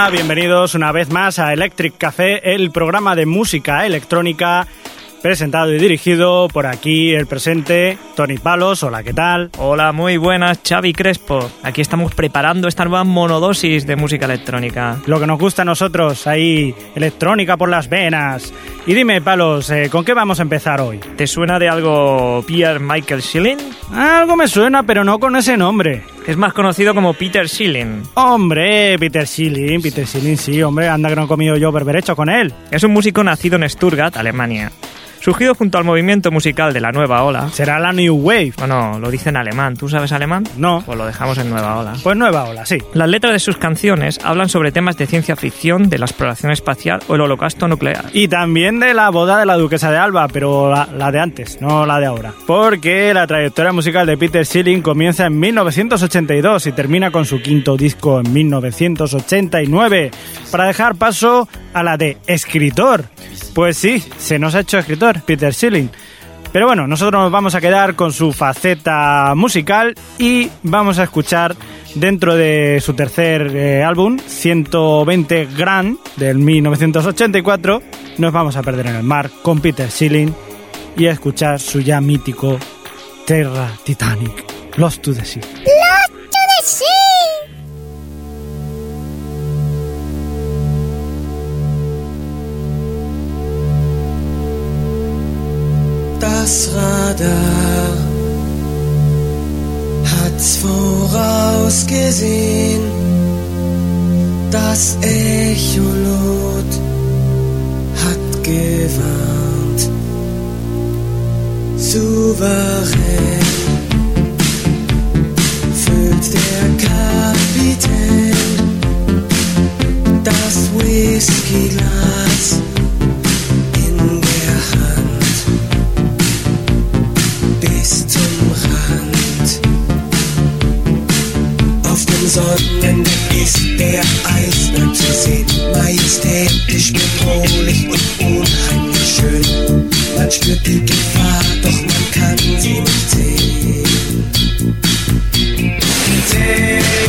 Hola, bienvenidos una vez más a Electric Café, el programa de música electrónica presentado y dirigido por aquí el presente Tony Palos. Hola, ¿qué tal? Hola, muy buenas, Xavi Crespo. Aquí estamos preparando esta nueva monodosis de música electrónica. Lo que nos gusta a nosotros, ahí, electrónica por las venas. Y dime, Palos, eh, ¿con qué vamos a empezar hoy? ¿Te suena de algo Pierre Michael Schilling? Algo me suena, pero no con ese nombre. Es más conocido como Peter Schilling. Hombre, Peter Schilling, Peter Schilling, sí, hombre, anda que no he comido yo berberecho con él. Es un músico nacido en Stuttgart, Alemania. Surgido junto al movimiento musical de la nueva ola. Será la New Wave. No, no, lo dice en alemán. ¿Tú sabes alemán? No. Pues lo dejamos en nueva ola. Pues nueva ola, sí. Las letras de sus canciones hablan sobre temas de ciencia ficción, de la exploración espacial o el holocausto nuclear. Y también de la boda de la duquesa de Alba, pero la, la de antes, no la de ahora. Porque la trayectoria musical de Peter Schilling comienza en 1982 y termina con su quinto disco en 1989, para dejar paso a la de escritor. Pues sí, se nos ha hecho escritor, Peter Schilling. Pero bueno, nosotros nos vamos a quedar con su faceta musical y vamos a escuchar dentro de su tercer eh, álbum, 120 Grand, del 1984, nos vamos a perder en el mar con Peter Schilling y a escuchar su ya mítico Terra Titanic, Lost to the Sea. Lost to the sea! Das Radar hat's vorausgesehen. Das Echolot hat gewarnt. Souverän füllt der Kapitän das Whiskyglas bis zum Rand. Auf dem Sonnendeck ist der Eisberg zu sehen, majestätisch, bedrohlich und unheimlich schön. Man spürt die Gefahr, doch man kann sie nicht sehen. Der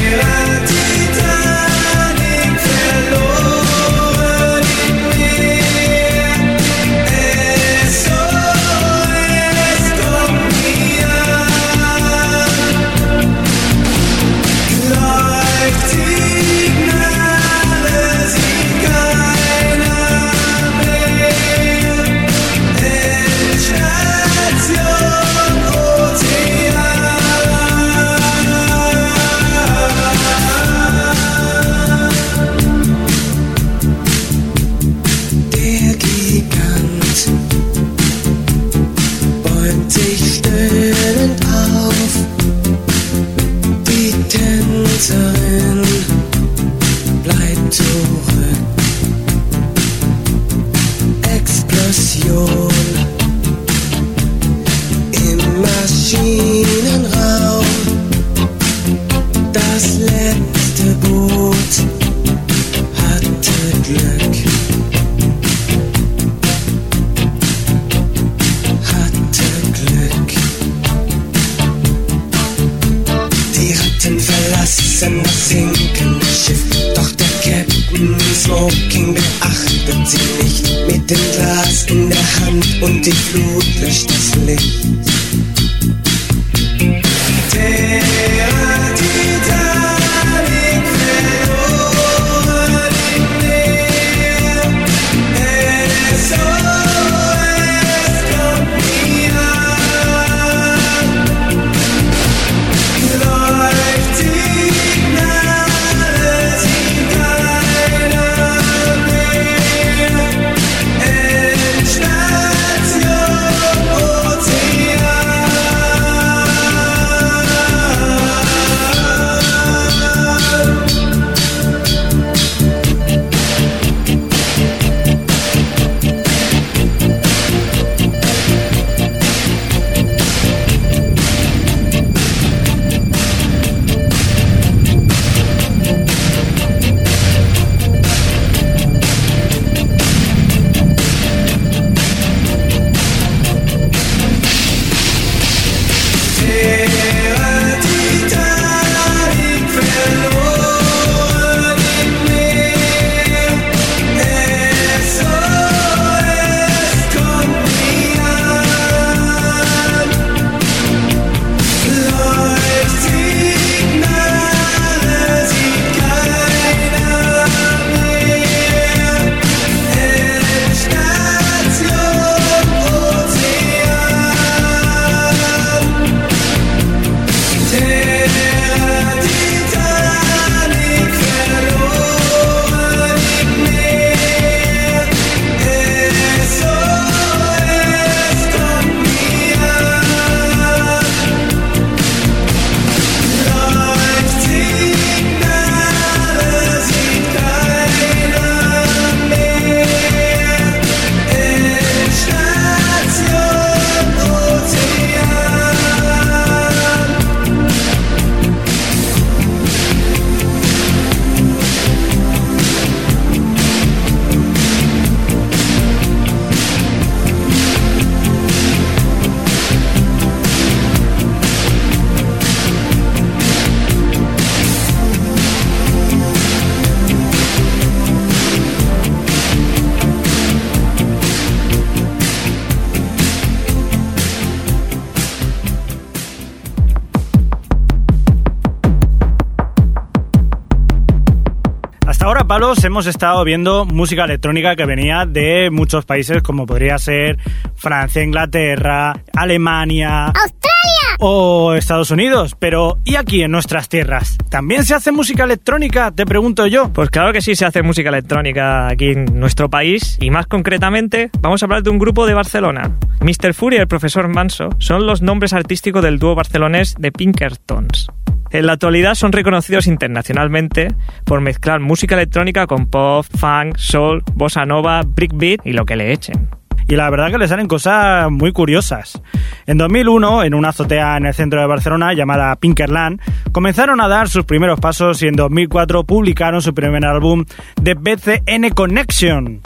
Palos, hemos estado viendo música electrónica que venía de muchos países como podría ser Francia, Inglaterra, Alemania, ¡Australia! o Estados Unidos. Pero, ¿y aquí en nuestras tierras? ¿También se hace música electrónica? Te pregunto yo. Pues claro que sí se hace música electrónica aquí en nuestro país y más concretamente vamos a hablar de un grupo de Barcelona. Mr. Fury y el profesor Manso son los nombres artísticos del dúo barcelonés de Pinkertons. En la actualidad son reconocidos internacionalmente por mezclar música electrónica con pop, funk, soul, bossa nova, breakbeat y lo que le echen. y la verdad que le salen cosas muy curiosas. En 2001, en una azotea en el centro de Barcelona llamada Pinkerland, comenzaron a dar sus primeros pasos y en 2004 publicaron su primer álbum The BCN Connection.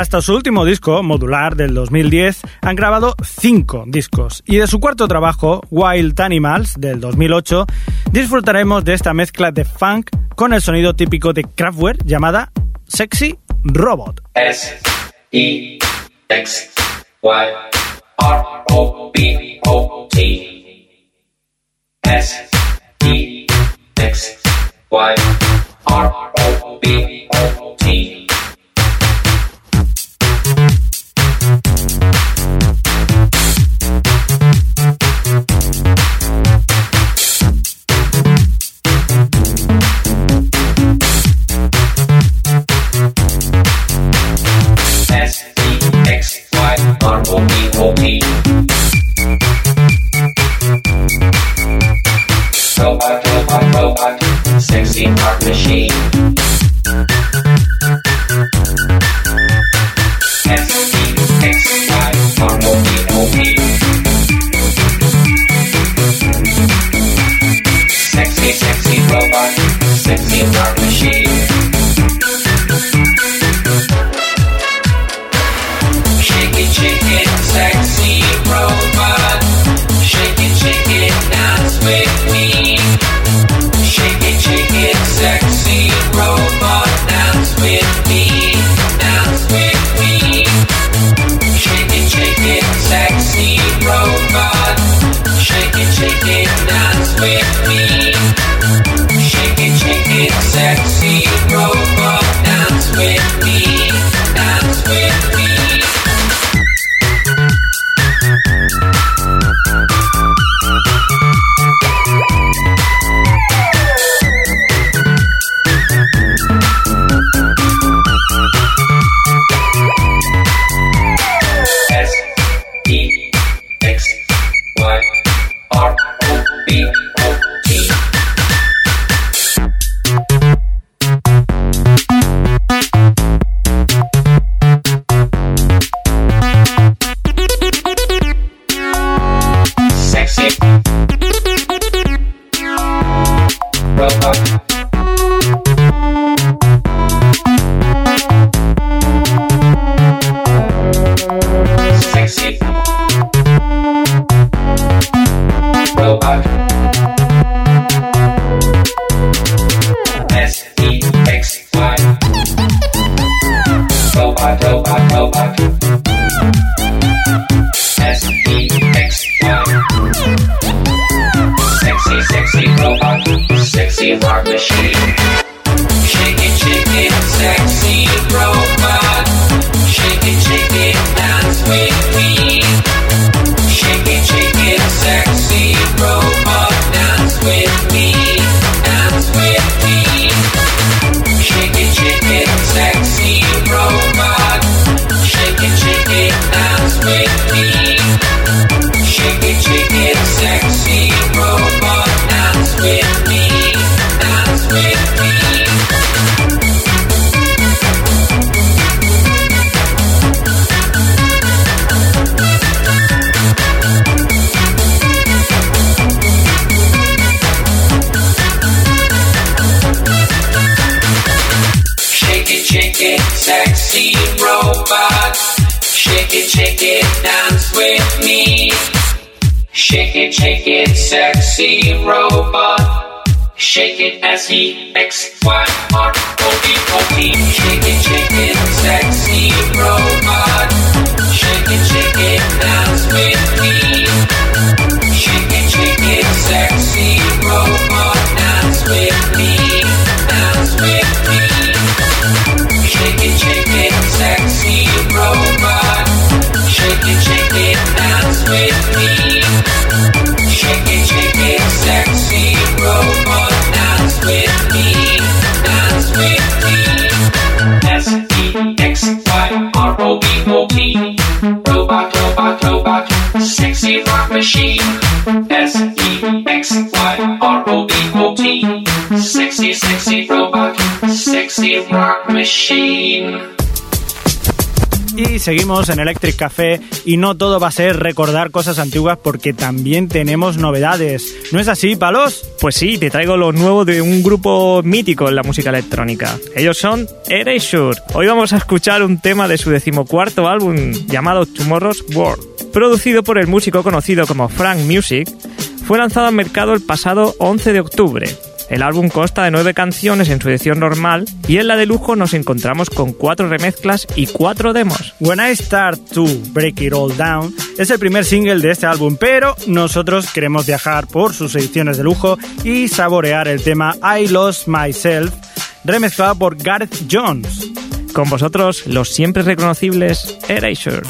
Hasta su último disco, Modular, del 2010, han grabado cinco discos. Y de su cuarto trabajo, Wild Animals, del 2008, disfrutaremos de esta mezcla de funk con el sonido típico de Kraftwerk llamada Sexy Robot. S E X O B O. Shake it as he X Y R O D O P. Shake it, shake it, sexy robot. Shake it, shake it, dance with me. Shake it, shake it, sexy robot, dance with me, dance with me. Shake it, shake it, sexy robot. Shake it, shake it, dance with me. Rock machine. S E X Y R O B O T. Sexy, sexy robot. Sexy rock machine. Y seguimos en Electric Café y no todo va a ser recordar cosas antiguas porque también tenemos novedades. ¿No es así, Palos? Pues sí, te traigo lo nuevo de un grupo mítico en la música electrónica. Ellos son Erasure. Hoy vamos a escuchar un tema de su decimocuarto álbum llamado Tomorrow's World. Producido por el músico conocido como Frank Music, fue lanzado al mercado el pasado 11 de octubre. El álbum consta de nueve canciones en su edición normal y en la de lujo nos encontramos con cuatro remezclas y cuatro demos. When I Start to Break It All Down es el primer single de este álbum, pero nosotros queremos viajar por sus ediciones de lujo y saborear el tema I Lost Myself, remezclado por Gareth Jones. Con vosotros, los siempre reconocibles Erasure.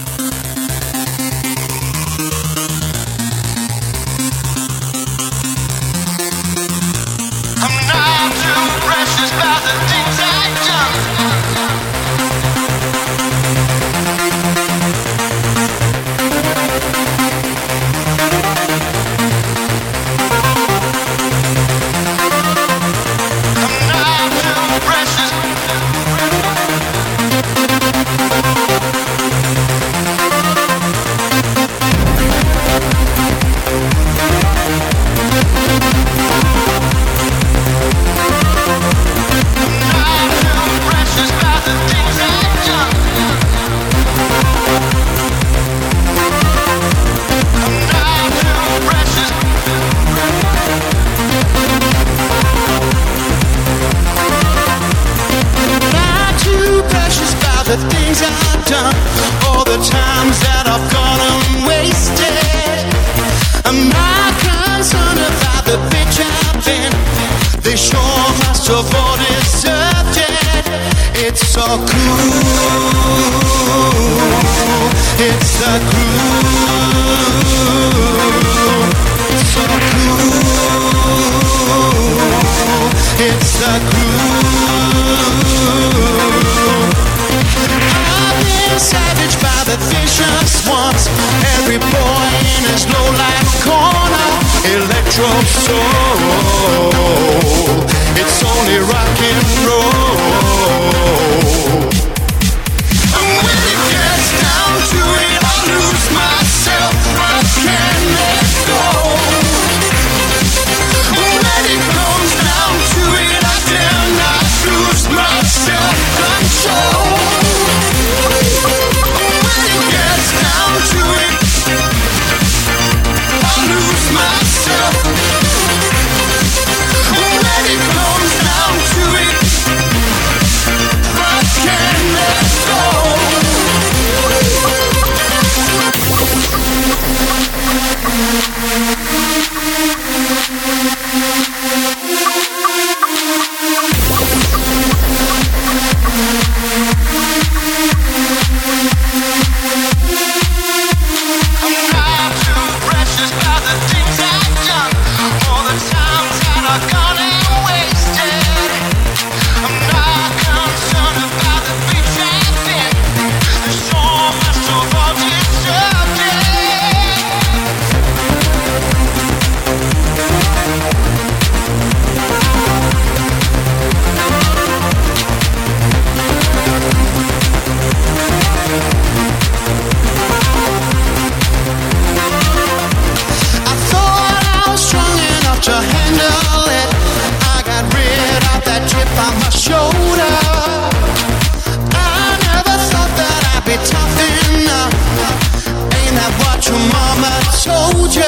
都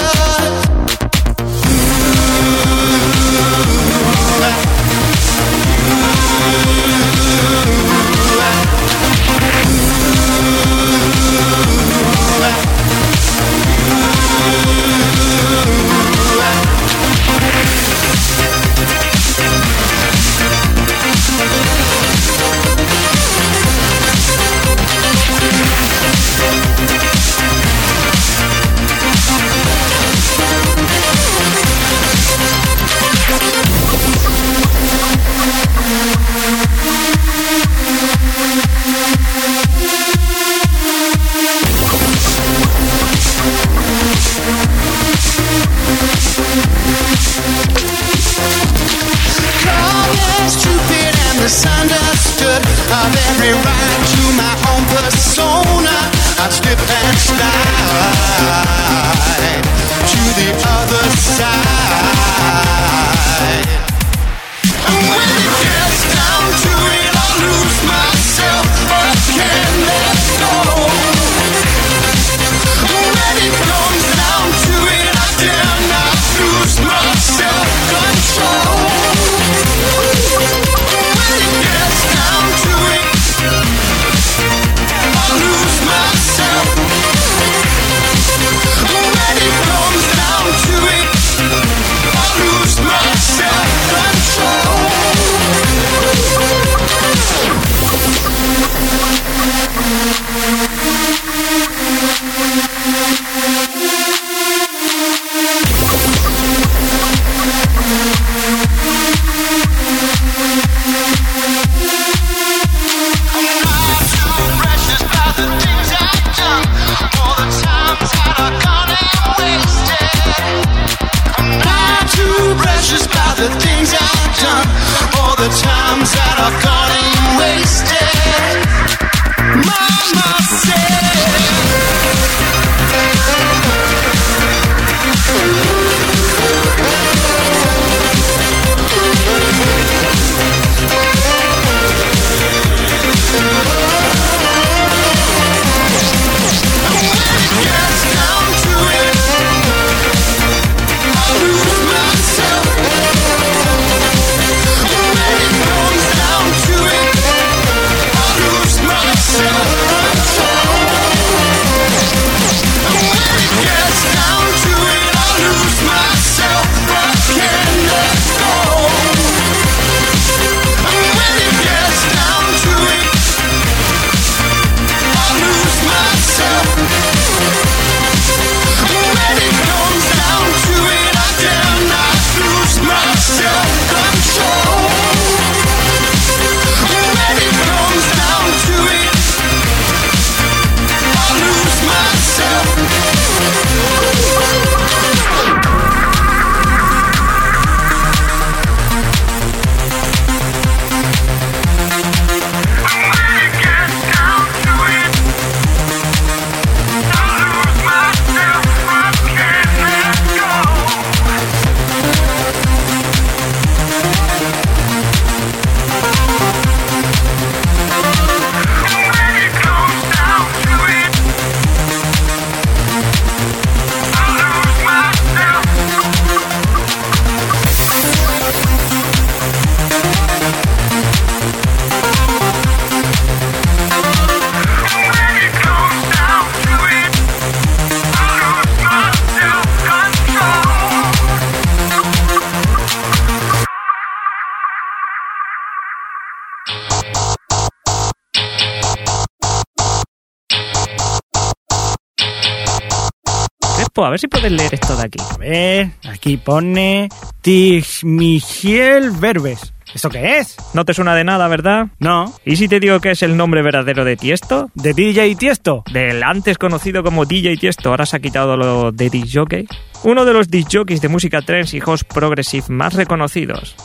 A ver si puedes leer esto de aquí. A ver, aquí pone Tigmigiel Verbes. ¿Eso qué es? No te suena de nada, ¿verdad? No, ¿Y si te digo que es el nombre verdadero de Tiesto? de DJ Tiesto. Del antes conocido como DJ Tiesto, ahora se ha quitado lo de disc jockey. Uno de los disc jockeys de música trance y host progressive más reconocidos.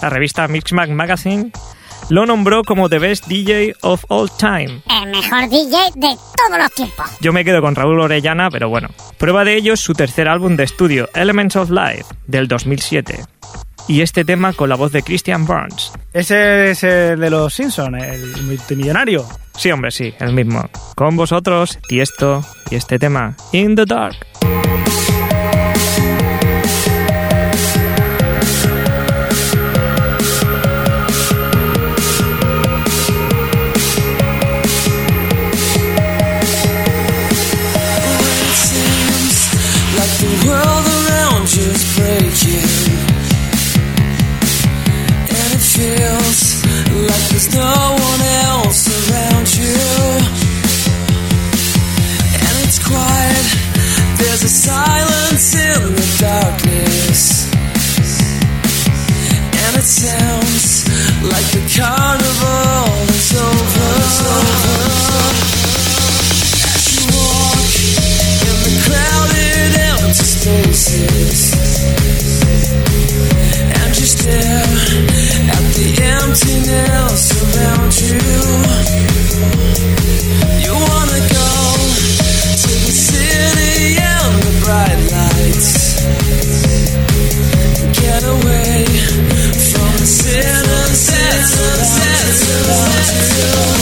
La revista Mixmag Magazine lo nombró como The Best DJ of All Time. El mejor DJ de todos los tiempos. Yo me quedo con Raúl Orellana, pero bueno. Prueba de ello es su tercer álbum de estudio, Elements of Life, del 2007. Y este tema con la voz de Christian Burns. Ese es el de los Simpsons, el multimillonario. Sí, hombre, sí, el mismo. Con vosotros, Tiesto y este tema, In the Dark. sounds like the carnival is over. As you walk in the crowded empty spaces, and stare at the emptiness around you, you wanna go to the city and the bright lights. Get away. Success. Success. sunset.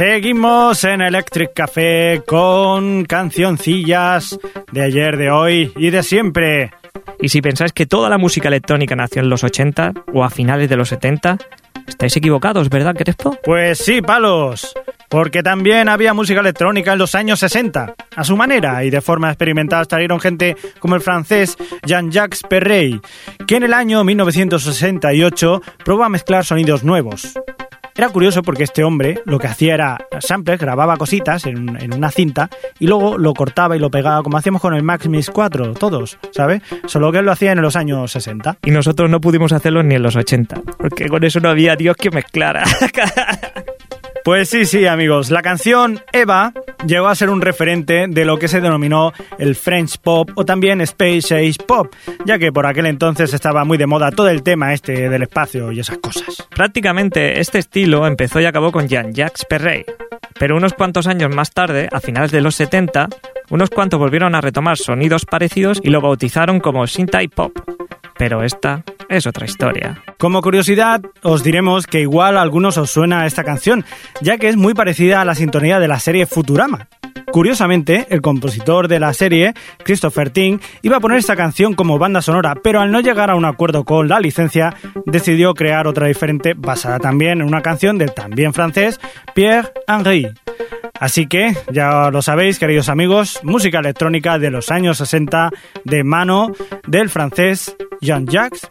Seguimos en Electric Café con cancioncillas de ayer, de hoy y de siempre. Y si pensáis que toda la música electrónica nació en los 80 o a finales de los 70, estáis equivocados, ¿verdad, Crespo? Pues sí, palos. Porque también había música electrónica en los años 60. A su manera y de forma experimental salieron gente como el francés Jean-Jacques Perrey, que en el año 1968 probó a mezclar sonidos nuevos. Era curioso porque este hombre lo que hacía era samples, grababa cositas en, en una cinta y luego lo cortaba y lo pegaba como hacíamos con el Max Mix 4, todos, ¿sabes? Solo que él lo hacía en los años 60. Y nosotros no pudimos hacerlo ni en los 80, porque con eso no había Dios que mezclara. Pues sí, sí, amigos. La canción Eva llegó a ser un referente de lo que se denominó el French Pop o también Space Age Pop, ya que por aquel entonces estaba muy de moda todo el tema este del espacio y esas cosas. Prácticamente este estilo empezó y acabó con Jean-Jacques Perrey. Pero unos cuantos años más tarde, a finales de los 70, unos cuantos volvieron a retomar sonidos parecidos y lo bautizaron como Synthie Pop. Pero esta es otra historia. Como curiosidad, os diremos que igual a algunos os suena esta canción, ya que es muy parecida a la sintonía de la serie Futurama. Curiosamente, el compositor de la serie, Christopher Ting, iba a poner esta canción como banda sonora, pero al no llegar a un acuerdo con la licencia, decidió crear otra diferente basada también en una canción del también francés Pierre Henry. Así que, ya lo sabéis, queridos amigos, música electrónica de los años 60 de mano del francés Jean-Jacques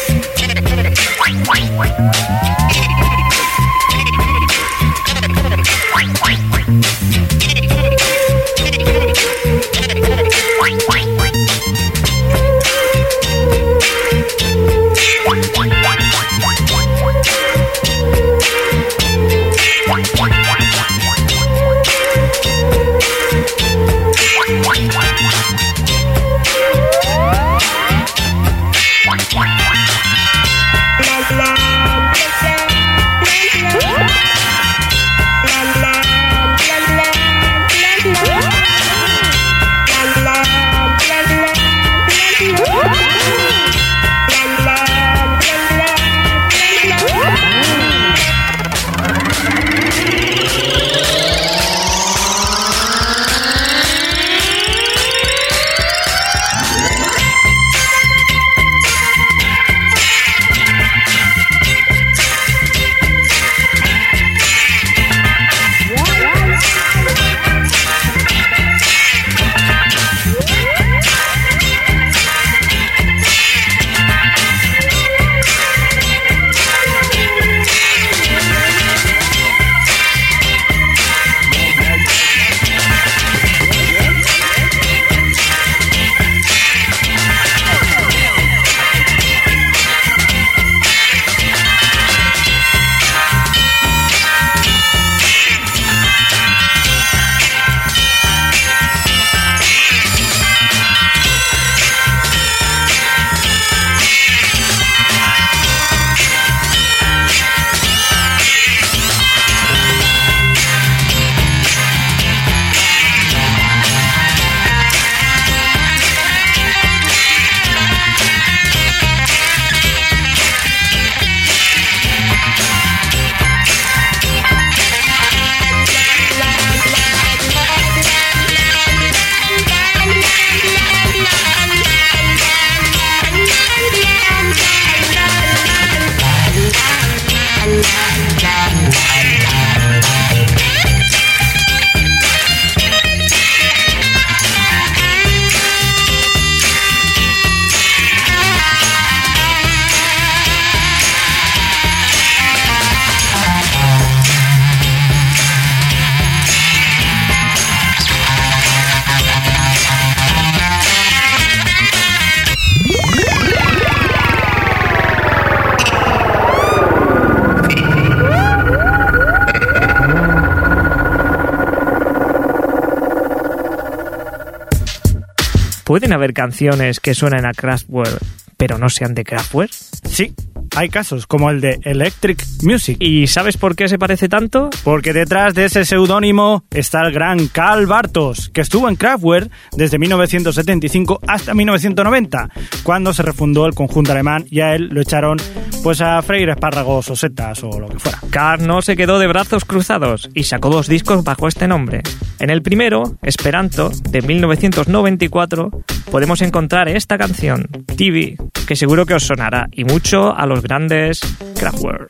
¿Pueden haber canciones que suenen a Kraftwerk pero no sean de Kraftwerk? Sí, hay casos como el de Electric Music. ¿Y sabes por qué se parece tanto? Porque detrás de ese seudónimo está el gran Carl Bartos, que estuvo en Kraftwerk desde 1975 hasta 1990, cuando se refundó el conjunto alemán y a él lo echaron pues a freír espárragos o setas o lo que fuera. Carl no se quedó de brazos cruzados y sacó dos discos bajo este nombre. En el primero, Esperanto, de 1994, podemos encontrar esta canción, TV, que seguro que os sonará y mucho a los grandes Kraftwerk.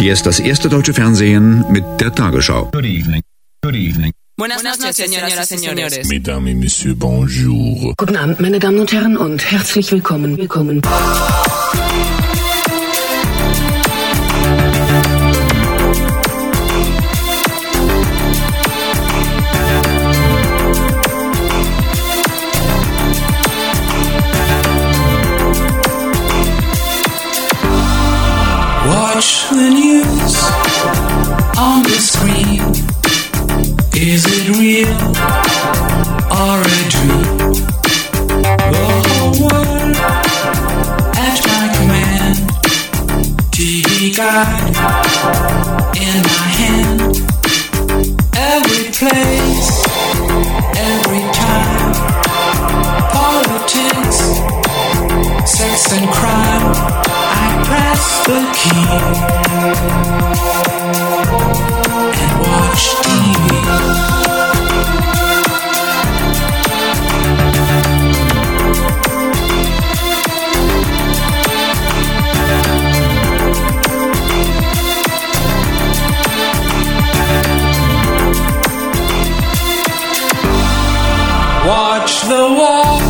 Hier ist das erste deutsche Fernsehen mit der Tagesschau. Good evening. Good evening. Buenas noches, señoras y señores. Mesdames et messieurs, bonjour. Guten Abend, meine Damen und Herren, und herzlich willkommen. Willkommen. Watch the news on the screen. Is it real or a dream? The whole world at my command. TV guide in my hand. Every place, every time. Politics, sex and crime. Press the key and watch TV. Watch the wall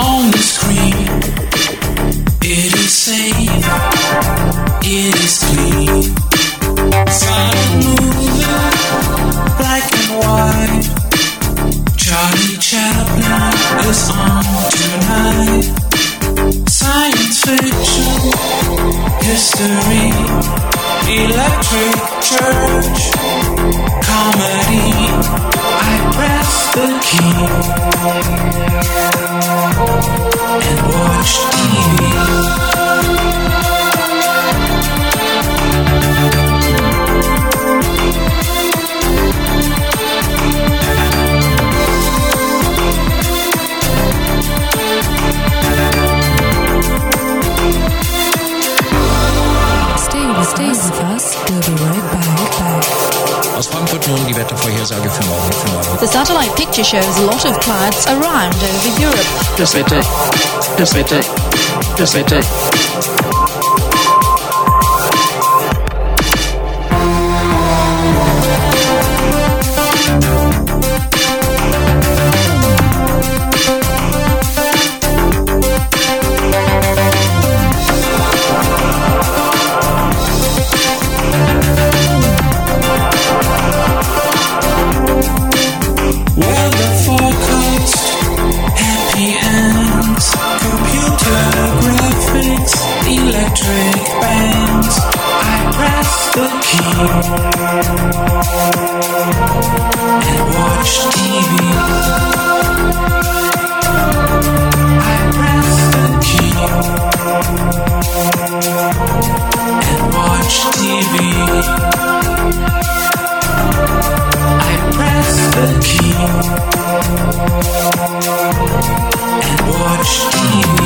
on the screen. It is safe. It is clean. Sun moving, black and white. Charlie Chaplin is on tonight. Science fiction, history, electric church, comedy. I press the key and watch TV. Back. Aus Frankfurt nun die Wettervorhersage für morgen. Für morgen. The satellite picture shows a lot of clouds around over Europe. Das Wetter, das Wetter, das Wetter. The key and watch TV. I press the key and watch TV. I press the key and watch TV.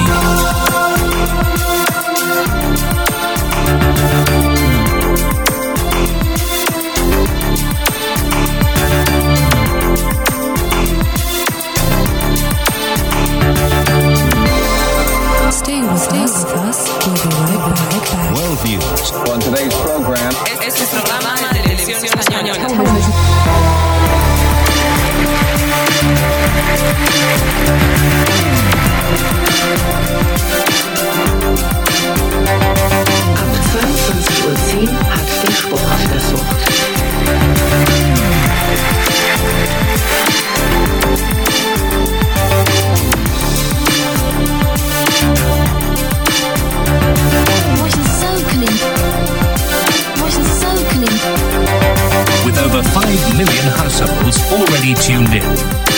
On today's program. Este es el programa de televisión española. Over 5 million households already tuned in.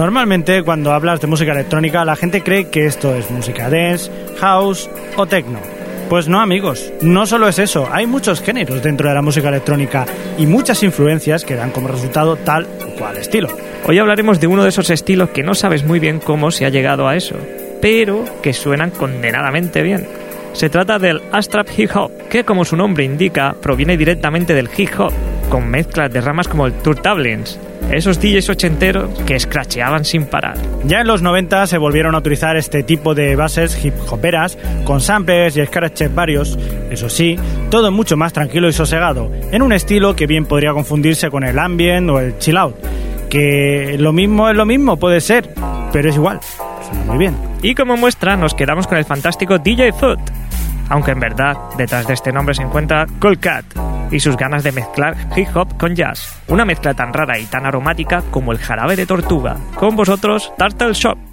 Normalmente cuando hablas de música electrónica la gente cree que esto es música dance, house o techno. Pues no amigos, no solo es eso, hay muchos géneros dentro de la música electrónica y muchas influencias que dan como resultado tal o cual estilo. Hoy hablaremos de uno de esos estilos que no sabes muy bien cómo se ha llegado a eso, pero que suenan condenadamente bien. Se trata del Astrap Hip Hop, que como su nombre indica, proviene directamente del hip hop, con mezclas de ramas como el Turtablins, esos DJs ochenteros que scratcheaban sin parar. Ya en los 90 se volvieron a utilizar este tipo de bases hip hoperas con samples y scratches varios, eso sí, todo mucho más tranquilo y sosegado, en un estilo que bien podría confundirse con el ambient o el chill out, que lo mismo es lo mismo, puede ser, pero es igual, suena muy bien. Y como muestra nos quedamos con el fantástico DJ Foot, aunque en verdad detrás de este nombre se encuentra Cold Cat y sus ganas de mezclar hip hop con jazz, una mezcla tan rara y tan aromática como el jarabe de tortuga. Con vosotros, Turtle Shop.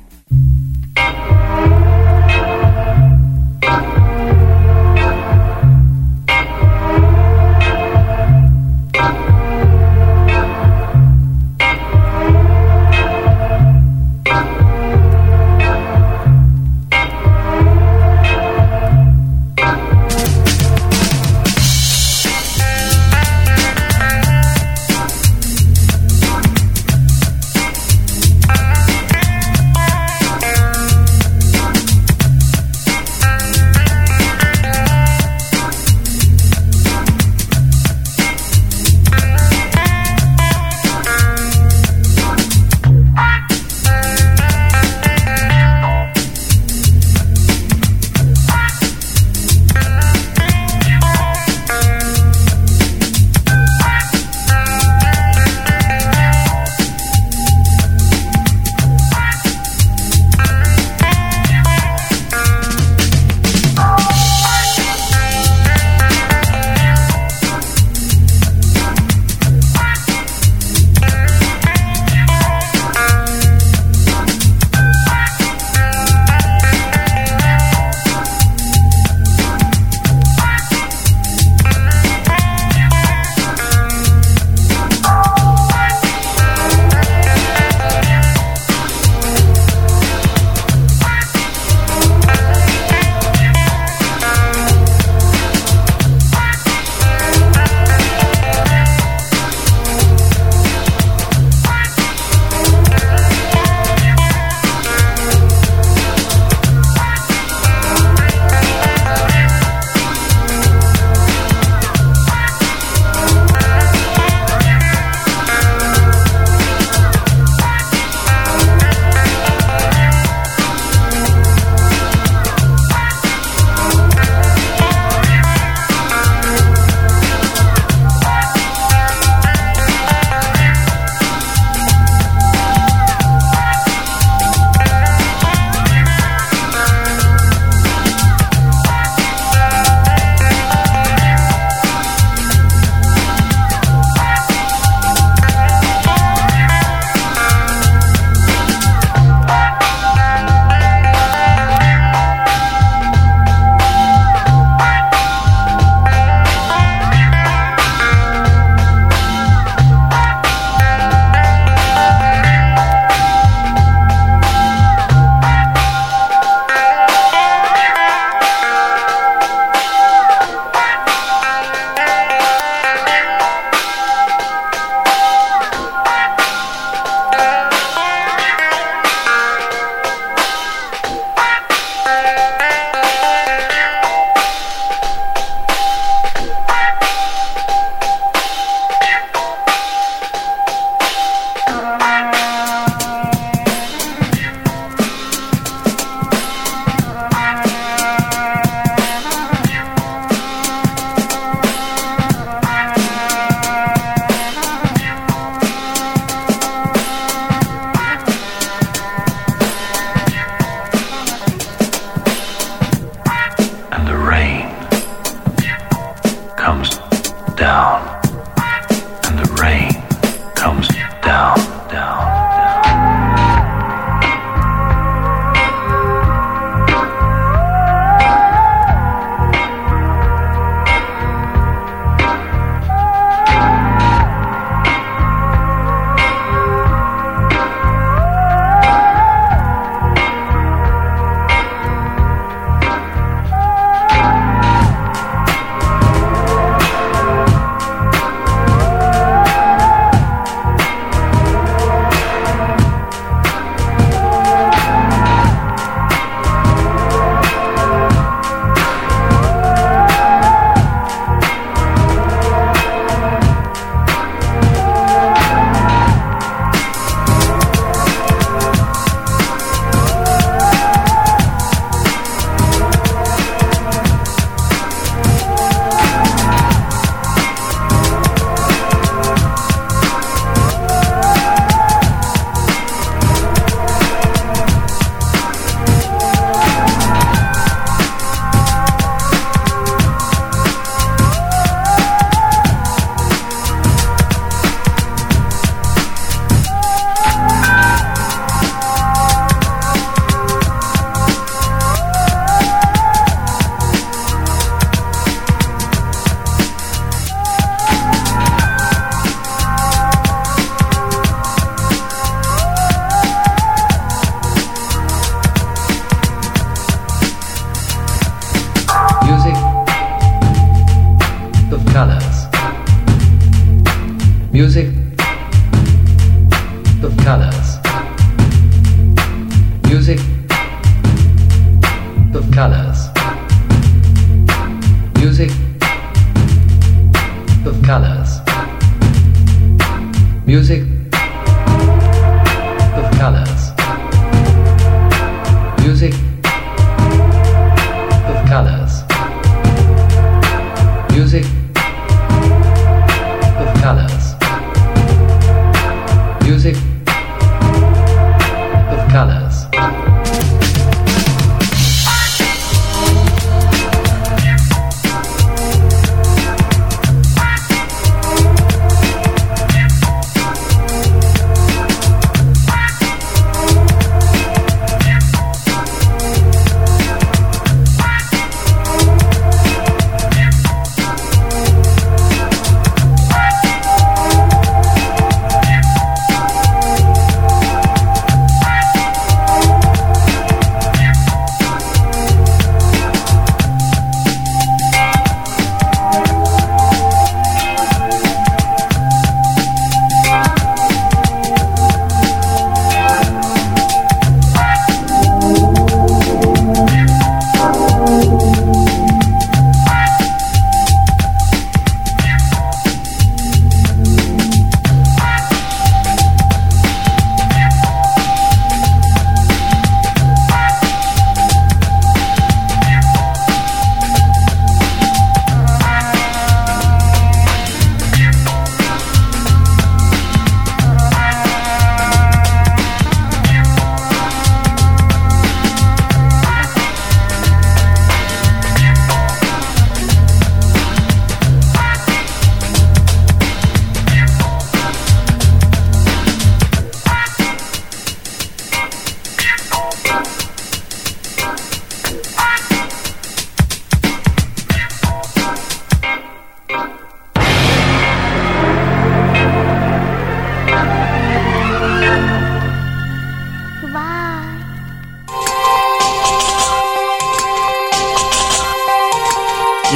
Music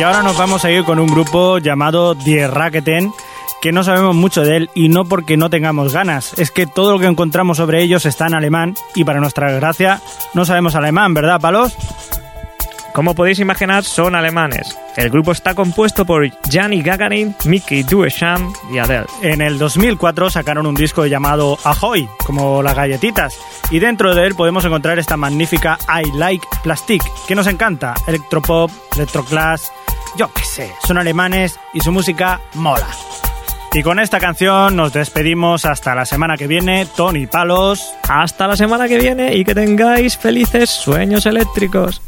Y ahora nos vamos a ir con un grupo llamado Die Raketen, que no sabemos mucho de él y no porque no tengamos ganas, es que todo lo que encontramos sobre ellos está en alemán y para nuestra gracia no sabemos alemán, ¿verdad, Palos? Como podéis imaginar, son alemanes. El grupo está compuesto por Gianni Gagarin, Mickey Duesham y Adele. En el 2004 sacaron un disco llamado Ahoy, como las galletitas, y dentro de él podemos encontrar esta magnífica I Like Plastic, que nos encanta, electropop, electroclass, yo qué sé, son alemanes y su música mola. Y con esta canción nos despedimos hasta la semana que viene, Tony Palos. Hasta la semana que viene y que tengáis felices sueños eléctricos.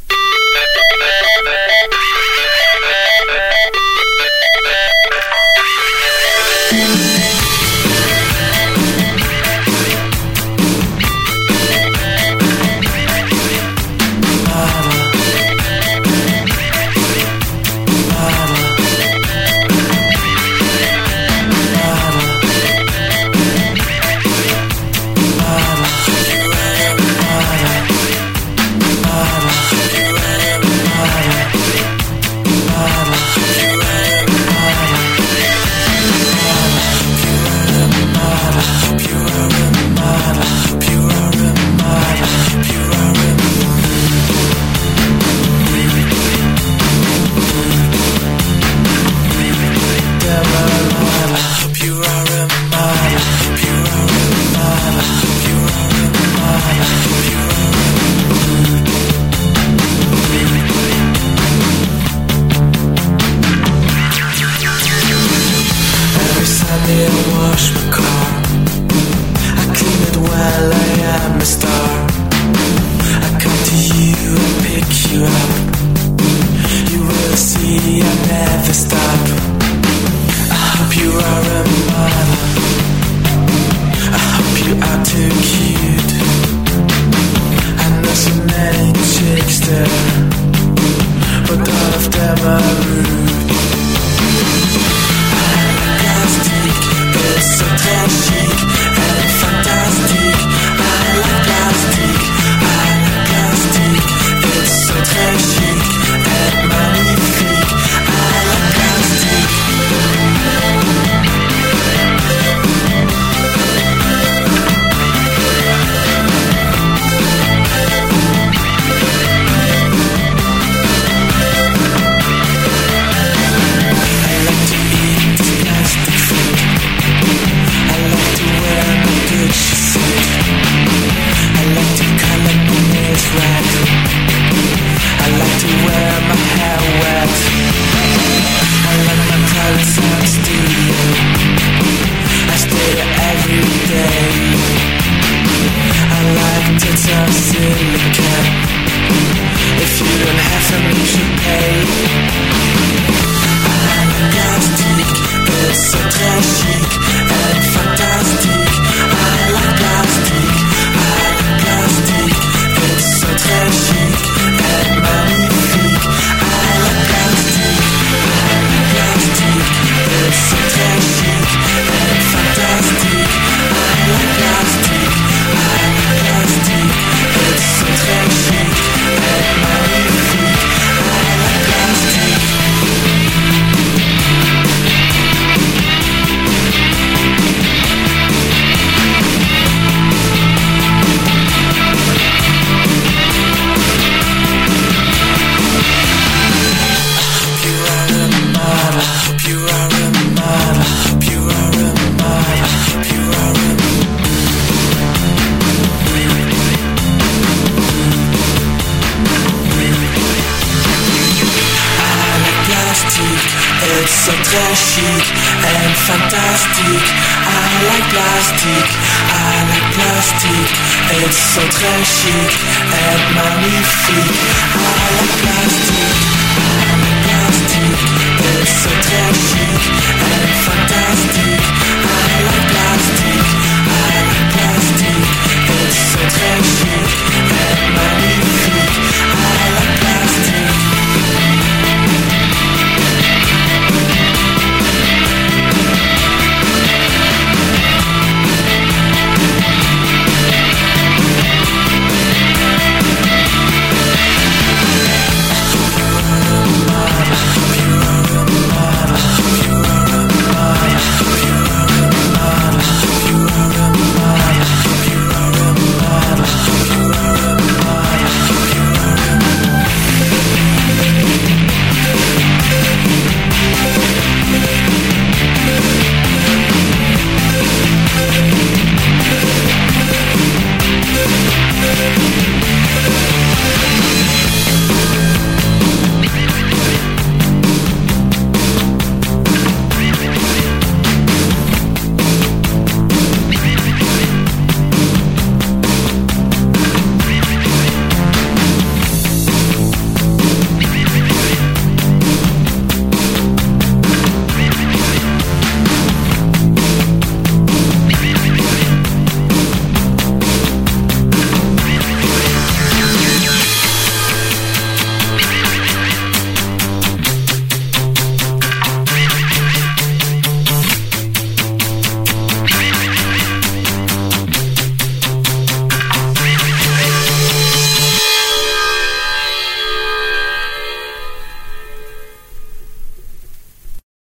Bye.